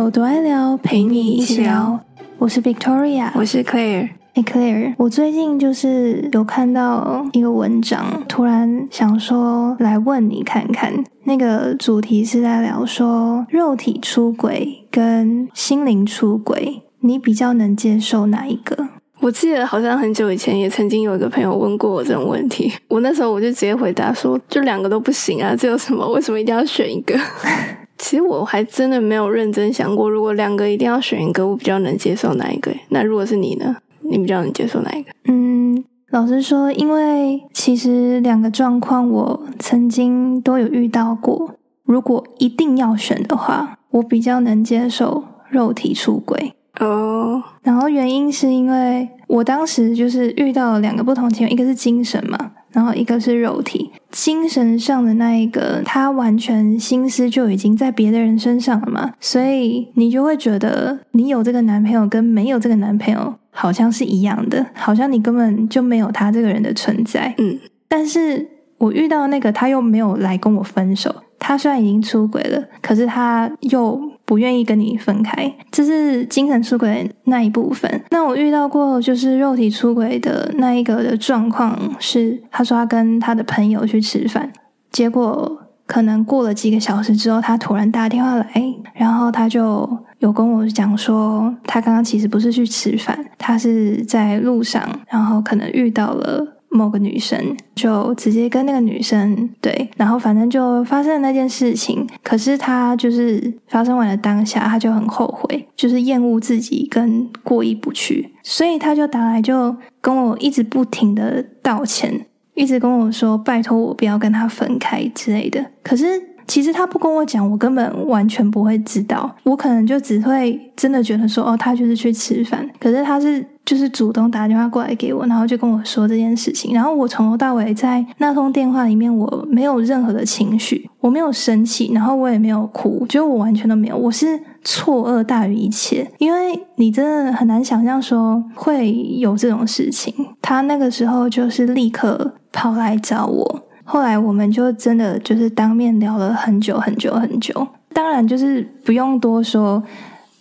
有多爱聊，陪你一起聊。我是 Victoria，我是 Claire。哎，Claire，我最近就是有看到一个文章，突然想说来问你看看。那个主题是在聊说肉体出轨跟心灵出轨，你比较能接受哪一个？我记得好像很久以前也曾经有一个朋友问过我这种问题，我那时候我就直接回答说，就两个都不行啊，这有什么？为什么一定要选一个？其实我还真的没有认真想过，如果两个一定要选一个，我比较能接受哪一个？那如果是你呢？你比较能接受哪一个？嗯，老实说，因为其实两个状况我曾经都有遇到过。如果一定要选的话，我比较能接受肉体出轨。哦，然后原因是因为我当时就是遇到了两个不同情况，一个是精神嘛，然后一个是肉体。精神上的那一个，他完全心思就已经在别的人身上了嘛，所以你就会觉得你有这个男朋友跟没有这个男朋友好像是一样的，好像你根本就没有他这个人的存在。嗯，但是我遇到那个他又没有来跟我分手，他虽然已经出轨了，可是他又。不愿意跟你分开，这是精神出轨那一部分。那我遇到过就是肉体出轨的那一个的状况是，他说他跟他的朋友去吃饭，结果可能过了几个小时之后，他突然打电话来，然后他就有跟我讲说，他刚刚其实不是去吃饭，他是在路上，然后可能遇到了。某个女生就直接跟那个女生对，然后反正就发生了那件事情。可是他就是发生完了当下，他就很后悔，就是厌恶自己跟过意不去，所以他就打来就跟我一直不停的道歉，一直跟我说拜托我不要跟他分开之类的。可是其实他不跟我讲，我根本完全不会知道，我可能就只会真的觉得说哦，他就是去吃饭。可是他是。就是主动打电话过来给我，然后就跟我说这件事情。然后我从头到尾在那通电话里面，我没有任何的情绪，我没有生气，然后我也没有哭，就我完全都没有。我是错愕大于一切，因为你真的很难想象说会有这种事情。他那个时候就是立刻跑来找我，后来我们就真的就是当面聊了很久很久很久。当然就是不用多说。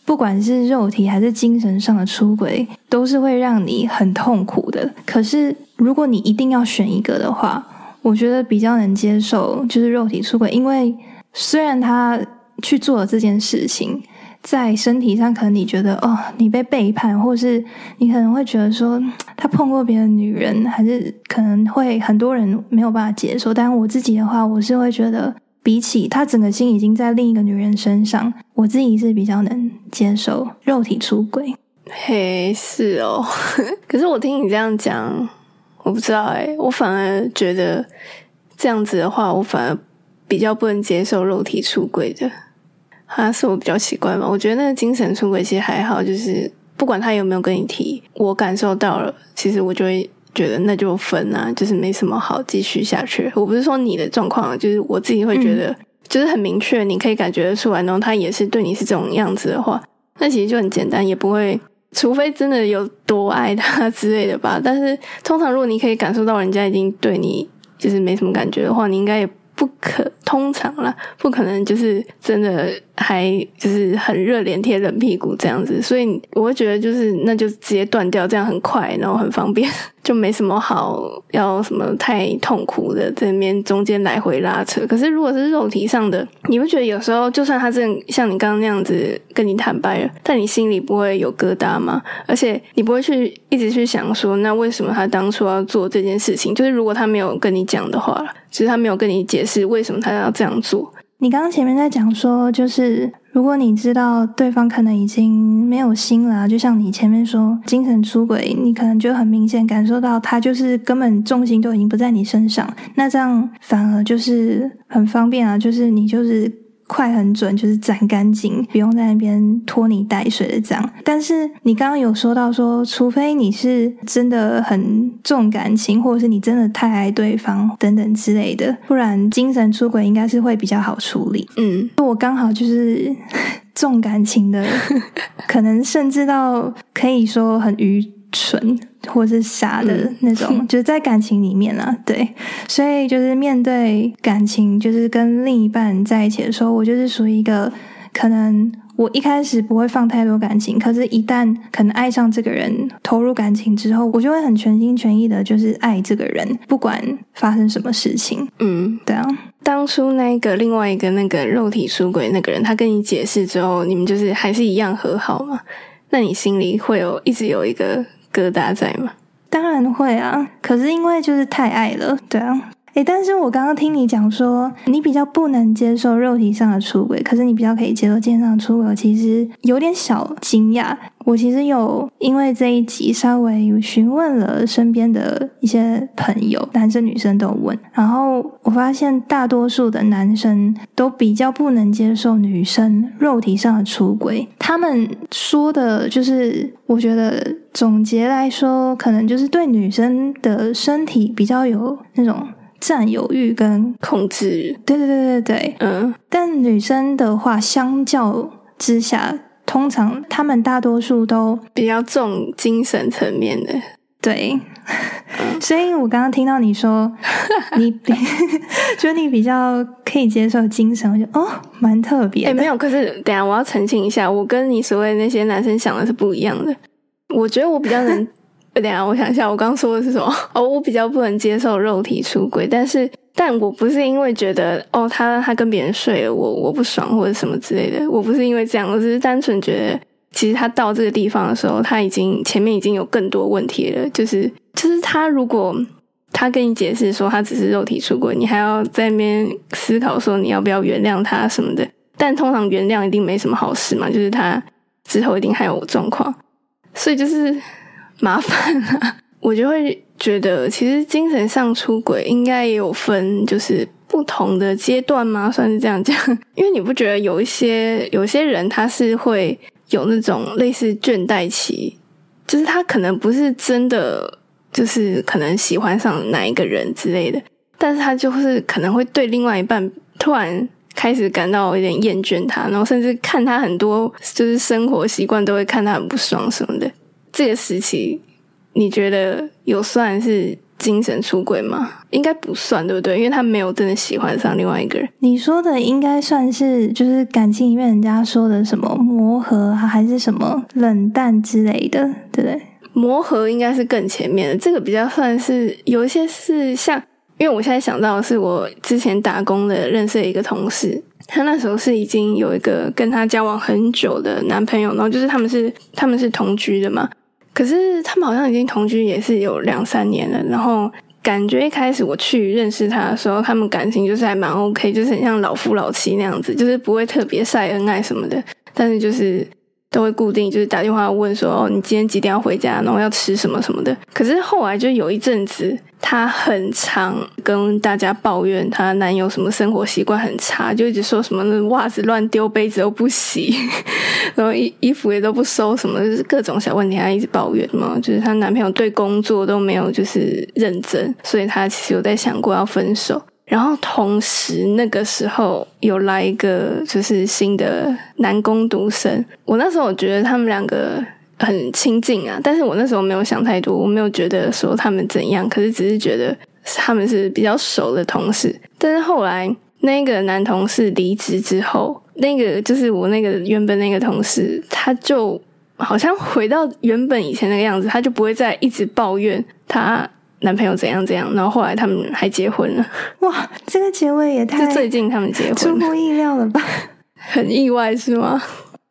不管是肉体还是精神上的出轨，都是会让你很痛苦的。可是，如果你一定要选一个的话，我觉得比较能接受就是肉体出轨，因为虽然他去做了这件事情，在身体上可能你觉得哦，你被背叛，或是你可能会觉得说他碰过别的女人，还是可能会很多人没有办法接受。但我自己的话，我是会觉得。比起他整个心已经在另一个女人身上，我自己是比较能接受肉体出轨。嘿，是哦。可是我听你这样讲，我不知道哎，我反而觉得这样子的话，我反而比较不能接受肉体出轨的。哈，是我比较奇怪嘛？我觉得那个精神出轨其实还好，就是不管他有没有跟你提，我感受到了，其实我就会。觉得那就分啊，就是没什么好继续下去。我不是说你的状况，就是我自己会觉得，就是很明确，你可以感觉得出来，然后他也是对你是这种样子的话，那其实就很简单，也不会，除非真的有多爱他之类的吧。但是通常如果你可以感受到人家已经对你就是没什么感觉的话，你应该也不可通常啦，不可能就是真的。还就是很热脸贴冷屁股这样子，所以我会觉得就是那就直接断掉，这样很快，然后很方便，就没什么好要什么太痛苦的这边中间来回拉扯。可是如果是肉体上的，你会觉得有时候就算他真像你刚刚那样子跟你坦白了，但你心里不会有疙瘩吗？而且你不会去一直去想说，那为什么他当初要做这件事情？就是如果他没有跟你讲的话，其实他没有跟你解释为什么他要这样做。你刚刚前面在讲说，就是如果你知道对方可能已经没有心了，就像你前面说精神出轨，你可能就很明显感受到他就是根本重心都已经不在你身上，那这样反而就是很方便啊，就是你就是。快很准，就是斩干净，不用在那边拖泥带水的这样。但是你刚刚有说到说，除非你是真的很重感情，或者是你真的太爱对方等等之类的，不然精神出轨应该是会比较好处理。嗯，我刚好就是 重感情的，可能甚至到可以说很愚蠢。或是傻的那种，就是在感情里面啊，对，所以就是面对感情，就是跟另一半在一起的时候，我就是属于一个可能我一开始不会放太多感情，可是，一旦可能爱上这个人，投入感情之后，我就会很全心全意的，就是爱这个人，不管发生什么事情。嗯，对啊。当初那个另外一个那个肉体出轨那个人，他跟你解释之后，你们就是还是一样和好吗？那你心里会有一直有一个疙瘩在吗？当然会啊，可是因为就是太爱了，对啊。但是我刚刚听你讲说，你比较不能接受肉体上的出轨，可是你比较可以接受精神上的出轨，我其实有点小惊讶。我其实有因为这一集稍微询问了身边的一些朋友，男生女生都问，然后我发现大多数的男生都比较不能接受女生肉体上的出轨。他们说的就是，我觉得总结来说，可能就是对女生的身体比较有那种。占有欲跟控制欲，对对对对对，嗯。但女生的话，相较之下，通常他们大多数都比较重精神层面的，对。所以我刚刚听到你说 你，觉得你比较可以接受精神，我就哦，蛮特别。哎，没有，可是等下我要澄清一下，我跟你所谓那些男生想的是不一样的。我觉得我比较能。等下，我想一下，我刚刚说的是什么？哦，我比较不能接受肉体出轨，但是，但我不是因为觉得哦，他他跟别人睡了，我我不爽或者什么之类的，我不是因为这样，我只是单纯觉得，其实他到这个地方的时候，他已经前面已经有更多问题了，就是就是他如果他跟你解释说他只是肉体出轨，你还要在那边思考说你要不要原谅他什么的，但通常原谅一定没什么好事嘛，就是他之后一定还有状况，所以就是。麻烦啊，我就会觉得，其实精神上出轨应该也有分，就是不同的阶段吗？算是这样讲，因为你不觉得有一些有些人他是会有那种类似倦怠期，就是他可能不是真的就是可能喜欢上哪一个人之类的，但是他就是可能会对另外一半突然开始感到有点厌倦他，然后甚至看他很多就是生活习惯都会看他很不爽什么的。这个时期，你觉得有算是精神出轨吗？应该不算，对不对？因为他没有真的喜欢上另外一个人。你说的应该算是，就是感情里面人家说的什么磨合，还是什么冷淡之类的，对不对？磨合应该是更前面的，这个比较算是有一些是像，因为我现在想到的是我之前打工的认识的一个同事。他那时候是已经有一个跟他交往很久的男朋友，然后就是他们是他们是同居的嘛。可是他们好像已经同居也是有两三年了，然后感觉一开始我去认识他的时候，他们感情就是还蛮 OK，就是很像老夫老妻那样子，就是不会特别晒恩爱什么的，但是就是。都会固定就是打电话问说哦，你今天几点要回家？然后要吃什么什么的。可是后来就有一阵子，她很常跟大家抱怨她男友什么生活习惯很差，就一直说什么袜子乱丢，杯子都不洗，然后衣衣服也都不收，什么就是各种小问题，她一直抱怨嘛。就是她男朋友对工作都没有就是认真，所以她其实有在想过要分手。然后同时那个时候有来一个就是新的男工读生，我那时候我觉得他们两个很亲近啊，但是我那时候没有想太多，我没有觉得说他们怎样，可是只是觉得他们是比较熟的同事。但是后来那个男同事离职之后，那个就是我那个原本那个同事，他就好像回到原本以前那个样子，他就不会再一直抱怨他。男朋友怎样怎样，然后后来他们还结婚了。哇，这个结尾也太……就最近他们结婚，出乎意料了吧？很意外是吗？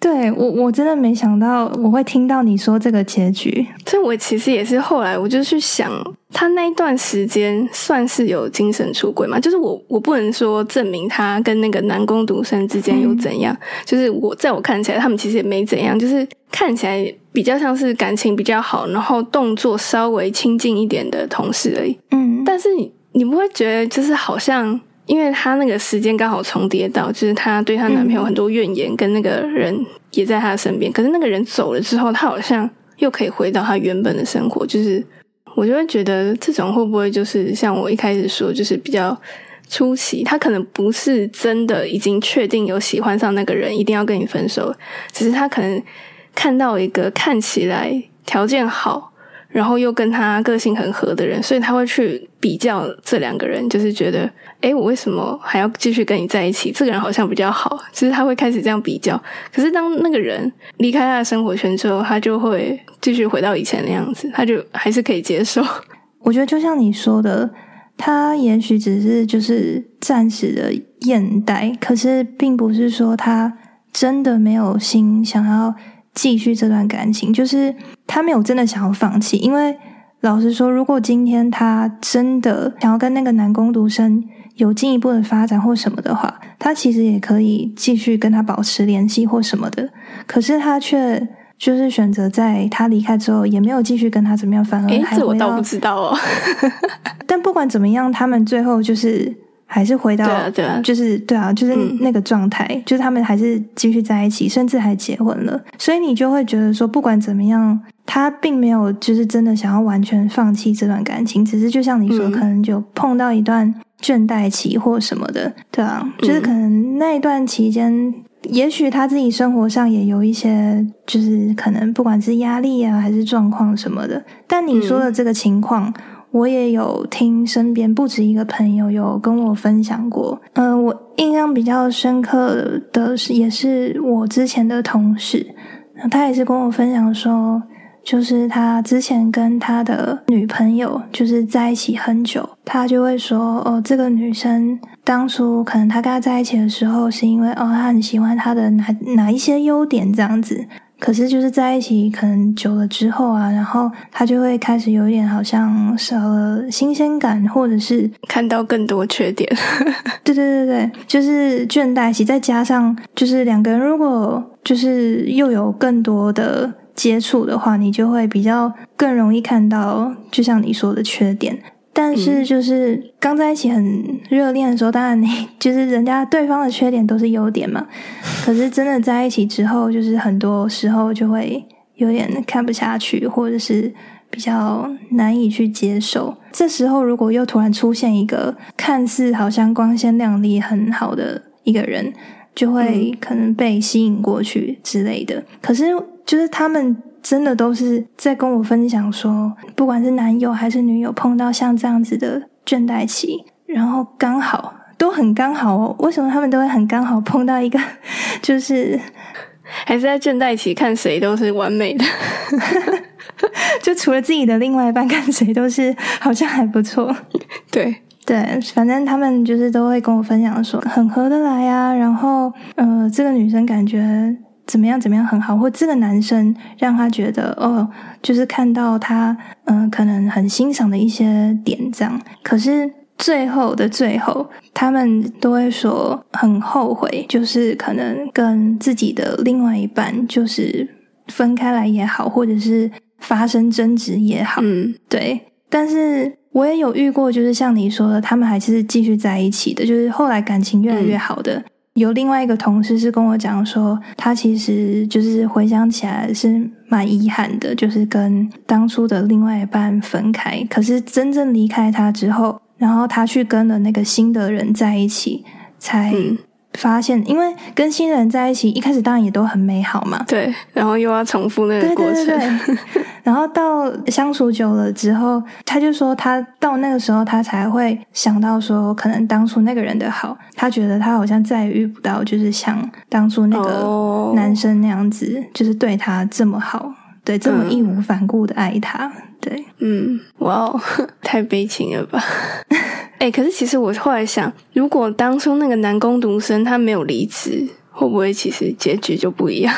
对我，我真的没想到我会听到你说这个结局。所以，我其实也是后来我就去想，他那一段时间算是有精神出轨吗？就是我，我不能说证明他跟那个男工读生之间有怎样。就是我在我看起来，他们其实也没怎样，就是看起来比较像是感情比较好，然后动作稍微亲近一点的同事而已。嗯，但是你你不会觉得就是好像。因为她那个时间刚好重叠到，就是她对她男朋友很多怨言，跟那个人也在她身边。可是那个人走了之后，她好像又可以回到她原本的生活。就是我就会觉得，这种会不会就是像我一开始说，就是比较出奇，她可能不是真的已经确定有喜欢上那个人，一定要跟你分手，只是她可能看到一个看起来条件好，然后又跟他个性很合的人，所以他会去比较这两个人，就是觉得，诶，我为什么还要继续跟你在一起？这个人好像比较好，就是他会开始这样比较。可是当那个人离开他的生活圈之后，他就会继续回到以前的样子，他就还是可以接受。我觉得就像你说的，他也许只是就是暂时的厌怠，可是并不是说他真的没有心想要。继续这段感情，就是他没有真的想要放弃。因为老实说，如果今天他真的想要跟那个男工读生有进一步的发展或什么的话，他其实也可以继续跟他保持联系或什么的。可是他却就是选择在他离开之后，也没有继续跟他怎么样，反而还这我倒不知道哦。但不管怎么样，他们最后就是。还是回到，就是对啊，就是那个状态，就是他们还是继续在一起，甚至还结婚了。所以你就会觉得说，不管怎么样，他并没有就是真的想要完全放弃这段感情，只是就像你说，可能就碰到一段倦怠期或什么的，对啊，就是可能那一段期间，也许他自己生活上也有一些，就是可能不管是压力啊，还是状况什么的。但你说的这个情况。我也有听身边不止一个朋友有跟我分享过，嗯，我印象比较深刻的是，也是我之前的同事，他也是跟我分享说，就是他之前跟他的女朋友就是在一起很久，他就会说，哦，这个女生当初可能他跟他在一起的时候，是因为哦，他很喜欢他的哪哪一些优点这样子。可是就是在一起可能久了之后啊，然后他就会开始有一点好像少了新鲜感，或者是看到更多缺点。对对对对，就是倦怠期，再加上就是两个人如果就是又有更多的接触的话，你就会比较更容易看到，就像你说的缺点。但是，就是刚在一起很热恋的时候，当然你 就是人家对方的缺点都是优点嘛。可是真的在一起之后，就是很多时候就会有点看不下去，或者是比较难以去接受。这时候如果又突然出现一个看似好像光鲜亮丽、很好的一个人，就会可能被吸引过去之类的。可是就是他们。真的都是在跟我分享说，不管是男友还是女友，碰到像这样子的倦怠期，然后刚好都很刚好哦。为什么他们都会很刚好碰到一个，就是还是在倦怠期，看谁都是完美的，就除了自己的另外一半，看谁都是好像还不错。对对，反正他们就是都会跟我分享说，很合得来啊。然后呃，这个女生感觉。怎么样？怎么样很好？或这个男生让他觉得哦，就是看到他嗯，可能很欣赏的一些点这样。可是最后的最后，他们都会说很后悔，就是可能跟自己的另外一半就是分开来也好，或者是发生争执也好。嗯，对。但是我也有遇过，就是像你说的，他们还是继续在一起的，就是后来感情越来越好的。有另外一个同事是跟我讲说，他其实就是回想起来是蛮遗憾的，就是跟当初的另外一半分开。可是真正离开他之后，然后他去跟了那个新的人在一起，才。发现，因为跟新人在一起，一开始当然也都很美好嘛。对，然后又要重复那个过程。然后到相处久了之后，他就说，他到那个时候，他才会想到说，可能当初那个人的好，他觉得他好像再也遇不到，就是像当初那个男生那样子，就是对他这么好，对，这么义无反顾的爱他。对，嗯，哇哦，太悲情了吧。哎，可是其实我后来想，如果当初那个男工读生他没有离职，会不会其实结局就不一样？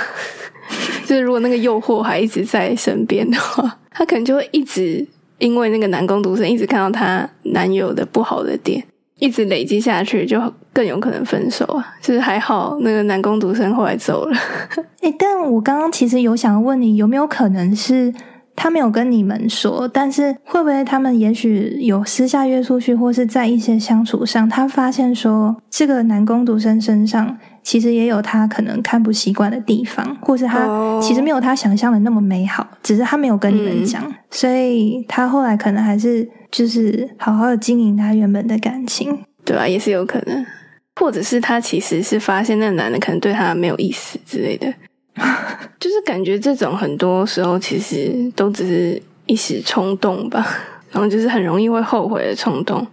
就是如果那个诱惑还一直在身边的话，他可能就会一直因为那个男工读生一直看到他男友的不好的点，一直累积下去，就更有可能分手啊。就是还好那个男工读生后来走了。哎，但我刚刚其实有想问你，有没有可能是？他没有跟你们说，但是会不会他们也许有私下约出去，或是在一些相处上，他发现说这个男工读生身上其实也有他可能看不习惯的地方，或是他其实没有他想象的那么美好，只是他没有跟你们讲，所以他后来可能还是就是好好的经营他原本的感情，对啊，也是有可能，或者是他其实是发现那男的可能对他没有意思之类的。就是感觉这种很多时候其实都只是一时冲动吧，然后就是很容易会后悔的冲动。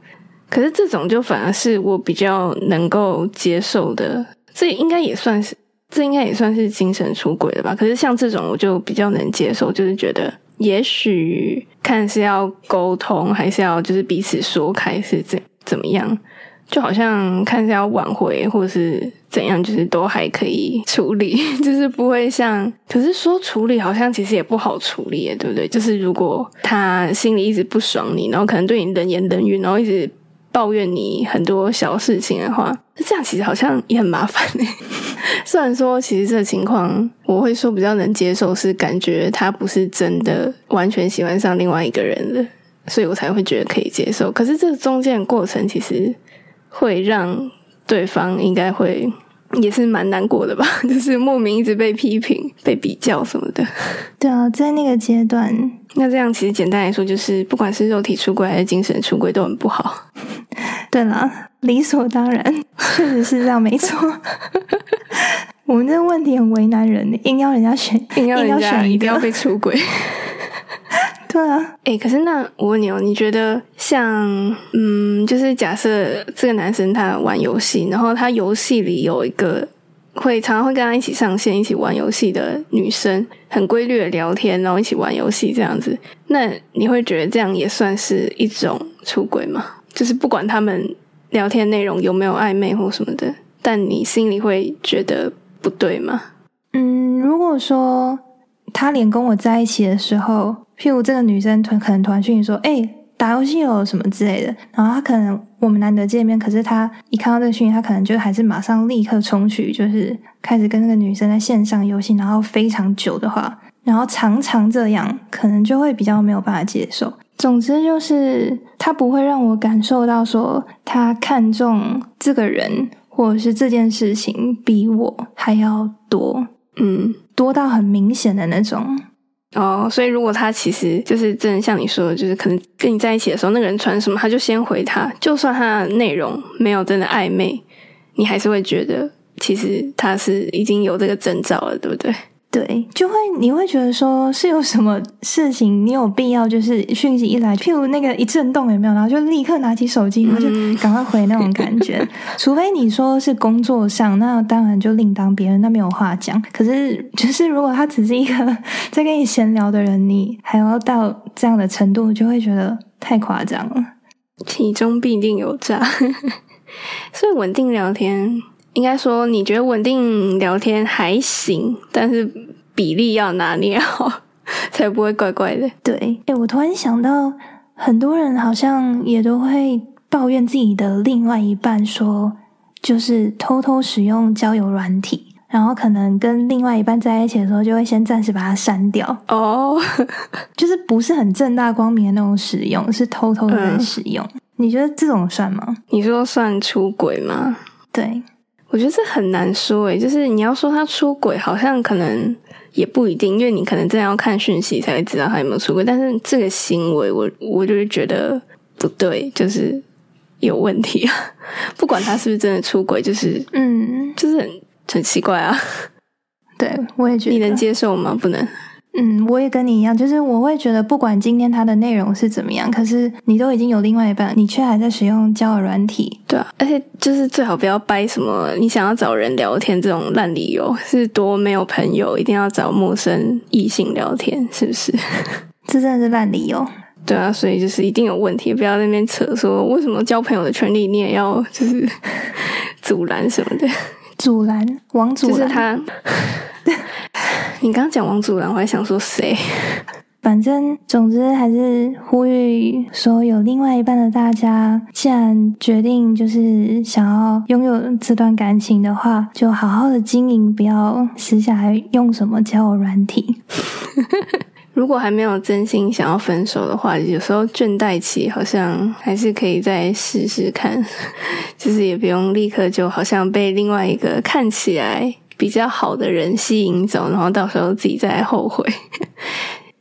可是这种就反而是我比较能够接受的，这应该也算是，这应该也算是精神出轨了吧？可是像这种我就比较能接受，就是觉得也许看是要沟通，还是要就是彼此说开是怎怎么样。就好像看是要挽回，或者是怎样，就是都还可以处理，就是不会像。可是说处理，好像其实也不好处理，对不对？就是如果他心里一直不爽你，然后可能对你冷言冷语，然后一直抱怨你很多小事情的话，这样其实好像也很麻烦诶。虽然说，其实这个情况我会说比较能接受，是感觉他不是真的完全喜欢上另外一个人了，所以我才会觉得可以接受。可是这中间的过程，其实。会让对方应该会也是蛮难过的吧，就是莫名一直被批评、被比较什么的。对啊，在那个阶段，那这样其实简单来说，就是不管是肉体出轨还是精神出轨，都很不好。对啦，理所当然，确实是这样，没错。我们这个问题很为难人，硬要人家选，硬要人家一定要被出轨。对啊，哎，可是那我问你哦，你觉得像嗯，就是假设这个男生他玩游戏，然后他游戏里有一个会常常会跟他一起上线、一起玩游戏的女生，很规律的聊天，然后一起玩游戏这样子，那你会觉得这样也算是一种出轨吗？就是不管他们聊天内容有没有暧昧或什么的，但你心里会觉得不对吗？嗯，如果说他连跟我在一起的时候。譬如这个女生团可能团讯说：“哎，打游戏有什么之类的。”然后他可能我们难得见面，可是他一看到这个讯息，他可能就还是马上立刻冲去，就是开始跟那个女生在线上游戏，然后非常久的话，然后常常这样，可能就会比较没有办法接受。总之就是他不会让我感受到说他看重这个人或者是这件事情比我还要多，嗯，多到很明显的那种。哦，所以如果他其实就是真的像你说的，就是可能跟你在一起的时候，那个人传什么，他就先回他，就算他的内容没有真的暧昧，你还是会觉得其实他是已经有这个征兆了，对不对？对，就会你会觉得说是有什么事情，你有必要就是讯息一来，譬如那个一震动有没有，然后就立刻拿起手机，然后就赶快回那种感觉。除非你说是工作上，那当然就另当别人，那没有话讲。可是就是如果他只是一个 在跟你闲聊的人，你还要到这样的程度，就会觉得太夸张了。其中必定有诈，所以稳定聊天。应该说，你觉得稳定聊天还行，但是比例要拿捏好，才不会怪怪的。对，哎，我突然想到，很多人好像也都会抱怨自己的另外一半，说就是偷偷使用交友软体，然后可能跟另外一半在一起的时候，就会先暂时把它删掉。哦，就是不是很正大光明的那种使用，是偷偷的使用。你觉得这种算吗？你说算出轨吗？对。我觉得这很难说诶，就是你要说他出轨，好像可能也不一定，因为你可能真的要看讯息才会知道他有没有出轨。但是这个行为，我我就是觉得不对，就是有问题啊！不管他是不是真的出轨，就是嗯，就是很很奇怪啊。对，我也觉得你能接受吗？不能。嗯，我也跟你一样，就是我会觉得，不管今天它的内容是怎么样，可是你都已经有另外一半，你却还在使用交友软体，对啊，而且就是最好不要掰什么你想要找人聊天这种烂理由，是多没有朋友，一定要找陌生异性聊天，是不是？这真的是烂理由。对啊，所以就是一定有问题，不要在那边扯说为什么交朋友的权利你也要就是 阻拦什么的，阻拦王阻拦他。你刚刚讲王祖蓝，我还想说谁？反正总之还是呼吁说，有另外一半的大家，既然决定就是想要拥有这段感情的话，就好好的经营，不要私下还用什么交友软体。如果还没有真心想要分手的话，有时候倦怠期好像还是可以再试试看，就是也不用立刻就好像被另外一个看起来。比较好的人吸引走，然后到时候自己再来后悔。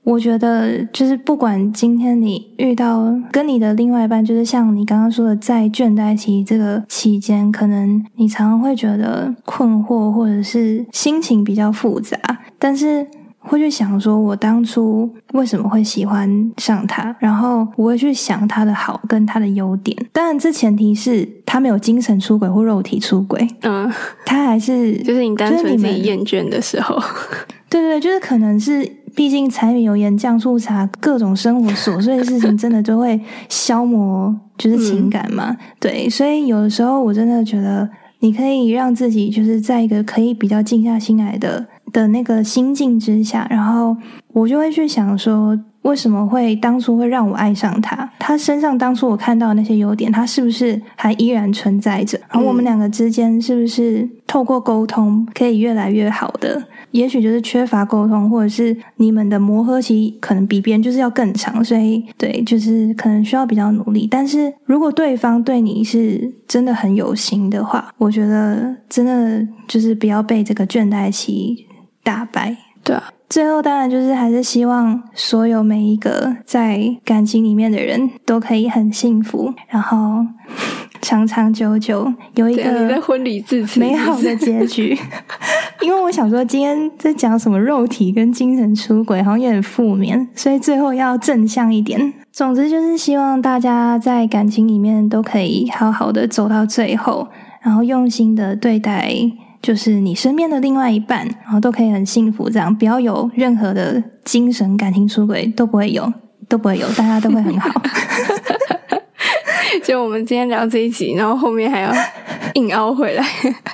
我觉得就是不管今天你遇到跟你的另外一半，就是像你刚刚说的，在倦怠期这个期间，可能你常常会觉得困惑，或者是心情比较复杂。但是会去想说，我当初为什么会喜欢上他，然后我会去想他的好跟他的优点。当然，这前提是他没有精神出轨或肉体出轨，嗯，他还是 就是你单纯你们己厌倦的时候，对对对，就是可能是，毕竟柴米油盐酱醋茶，各种生活琐碎的事情，真的都会消磨，就是情感嘛。对，所以有的时候我真的觉得，你可以让自己就是在一个可以比较静下心来的的那个心境之下，然后我就会去想说。为什么会当初会让我爱上他？他身上当初我看到的那些优点，他是不是还依然存在着？然后我们两个之间是不是透过沟通可以越来越好的？也许就是缺乏沟通，或者是你们的磨合期可能比别人就是要更长，所以对，就是可能需要比较努力。但是如果对方对你是真的很有心的话，我觉得真的就是不要被这个倦怠期打败。对啊，最后当然就是还是希望所有每一个在感情里面的人都可以很幸福，然后长长久久有一个婚礼致辞，美好的结局。因为我想说，今天在讲什么肉体跟精神出轨，好像有点负面，所以最后要正向一点。总之就是希望大家在感情里面都可以好好的走到最后，然后用心的对待，就是你身边的另外一半，然后都可以很幸福，这样不要有任何的精神感情出轨都不会有，都不会有，大家都会很好。就我们今天聊这一集，然后后面还要硬凹回来。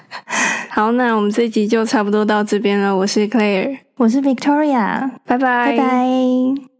好，那我们这一集就差不多到这边了。我是 Claire，我是 Victoria，拜拜，拜拜